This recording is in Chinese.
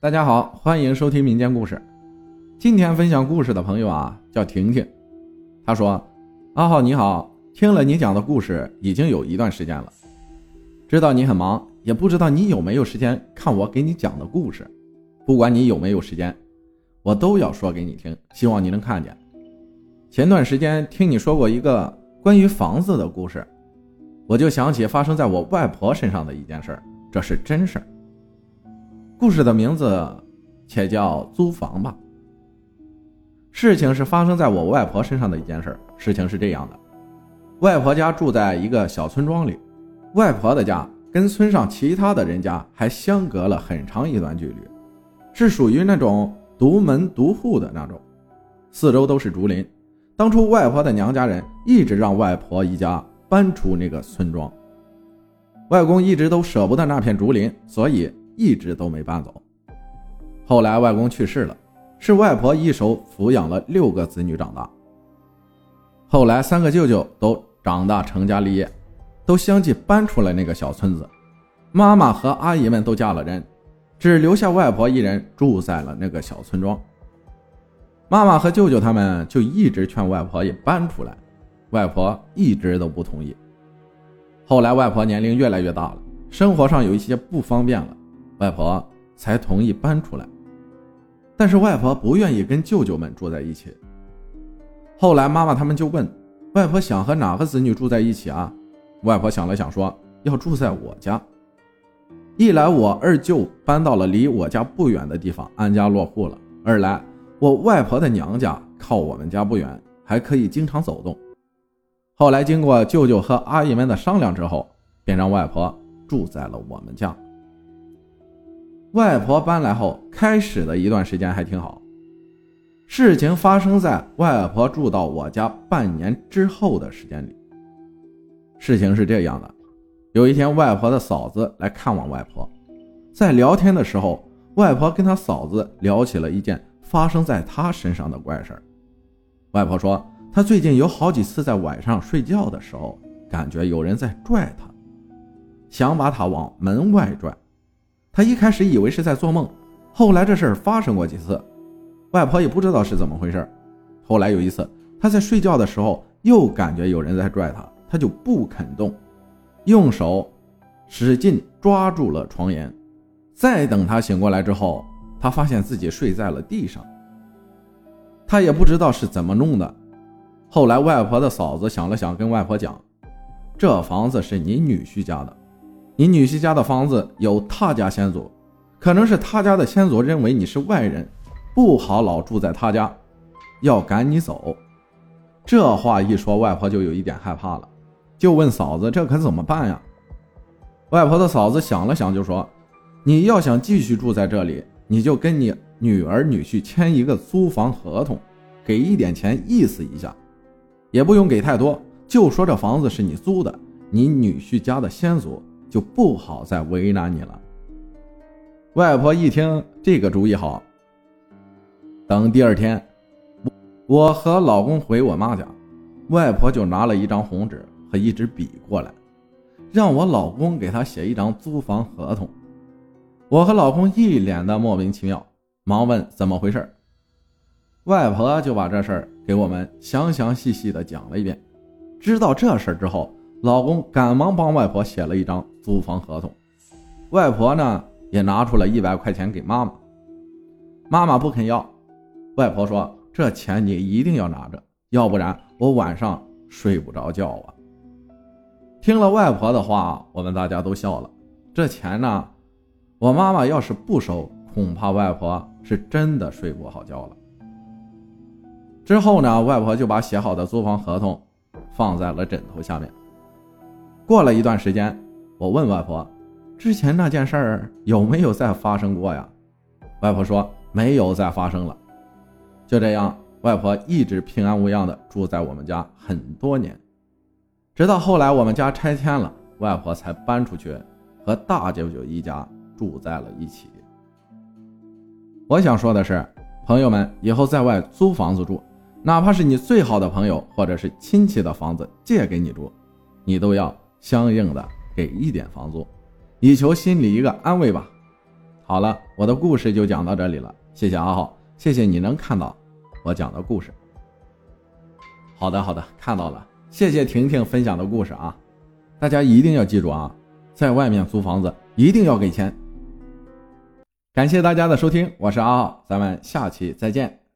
大家好，欢迎收听民间故事。今天分享故事的朋友啊，叫婷婷。她说：“阿浩你好，听了你讲的故事已经有一段时间了，知道你很忙，也不知道你有没有时间看我给你讲的故事。不管你有没有时间，我都要说给你听，希望你能看见。前段时间听你说过一个关于房子的故事，我就想起发生在我外婆身上的一件事儿，这是真事儿。”故事的名字且叫租房吧。事情是发生在我外婆身上的一件事。事情是这样的：外婆家住在一个小村庄里，外婆的家跟村上其他的人家还相隔了很长一段距离，是属于那种独门独户的那种，四周都是竹林。当初外婆的娘家人一直让外婆一家搬出那个村庄，外公一直都舍不得那片竹林，所以。一直都没搬走。后来外公去世了，是外婆一手抚养了六个子女长大。后来三个舅舅都长大成家立业，都相继搬出了那个小村子。妈妈和阿姨们都嫁了人，只留下外婆一人住在了那个小村庄。妈妈和舅舅他们就一直劝外婆也搬出来，外婆一直都不同意。后来外婆年龄越来越大了，生活上有一些不方便了。外婆才同意搬出来，但是外婆不愿意跟舅舅们住在一起。后来妈妈他们就问外婆想和哪个子女住在一起啊？外婆想了想说要住在我家。一来我二舅搬到了离我家不远的地方安家落户了，二来我外婆的娘家靠我们家不远，还可以经常走动。后来经过舅舅和阿姨们的商量之后，便让外婆住在了我们家。外婆搬来后，开始的一段时间还挺好。事情发生在外婆住到我家半年之后的时间里。事情是这样的：有一天，外婆的嫂子来看望外婆，在聊天的时候，外婆跟她嫂子聊起了一件发生在她身上的怪事外婆说，她最近有好几次在晚上睡觉的时候，感觉有人在拽她，想把她往门外拽。他一开始以为是在做梦，后来这事儿发生过几次，外婆也不知道是怎么回事。后来有一次，他在睡觉的时候又感觉有人在拽他，他就不肯动，用手使劲抓住了床沿。再等他醒过来之后，他发现自己睡在了地上。他也不知道是怎么弄的。后来外婆的嫂子想了想，跟外婆讲：“这房子是你女婿家的。”你女婿家的房子有他家先祖，可能是他家的先祖认为你是外人，不好老住在他家，要赶你走。这话一说，外婆就有一点害怕了，就问嫂子：“这可怎么办呀？”外婆的嫂子想了想，就说：“你要想继续住在这里，你就跟你女儿女婿签一个租房合同，给一点钱意思一下，也不用给太多，就说这房子是你租的，你女婿家的先祖。”就不好再为难你了。外婆一听这个主意好，等第二天，我和老公回我妈家，外婆就拿了一张红纸和一支笔过来，让我老公给她写一张租房合同。我和老公一脸的莫名其妙，忙问怎么回事。外婆就把这事儿给我们详详细细的讲了一遍。知道这事儿之后。老公赶忙帮外婆写了一张租房合同，外婆呢也拿出了一百块钱给妈妈，妈妈不肯要，外婆说：“这钱你一定要拿着，要不然我晚上睡不着觉啊。”听了外婆的话，我们大家都笑了。这钱呢，我妈妈要是不收，恐怕外婆是真的睡不好觉了。之后呢，外婆就把写好的租房合同放在了枕头下面。过了一段时间，我问外婆：“之前那件事儿有没有再发生过呀？”外婆说：“没有再发生了。”就这样，外婆一直平安无恙的住在我们家很多年，直到后来我们家拆迁了，外婆才搬出去和大舅舅一家住在了一起。我想说的是，朋友们以后在外租房子住，哪怕是你最好的朋友或者是亲戚的房子借给你住，你都要。相应的给一点房租，以求心里一个安慰吧。好了，我的故事就讲到这里了，谢谢阿浩，谢谢你能看到我讲的故事。好的，好的，看到了，谢谢婷婷分享的故事啊，大家一定要记住啊，在外面租房子一定要给钱。感谢大家的收听，我是阿浩，咱们下期再见。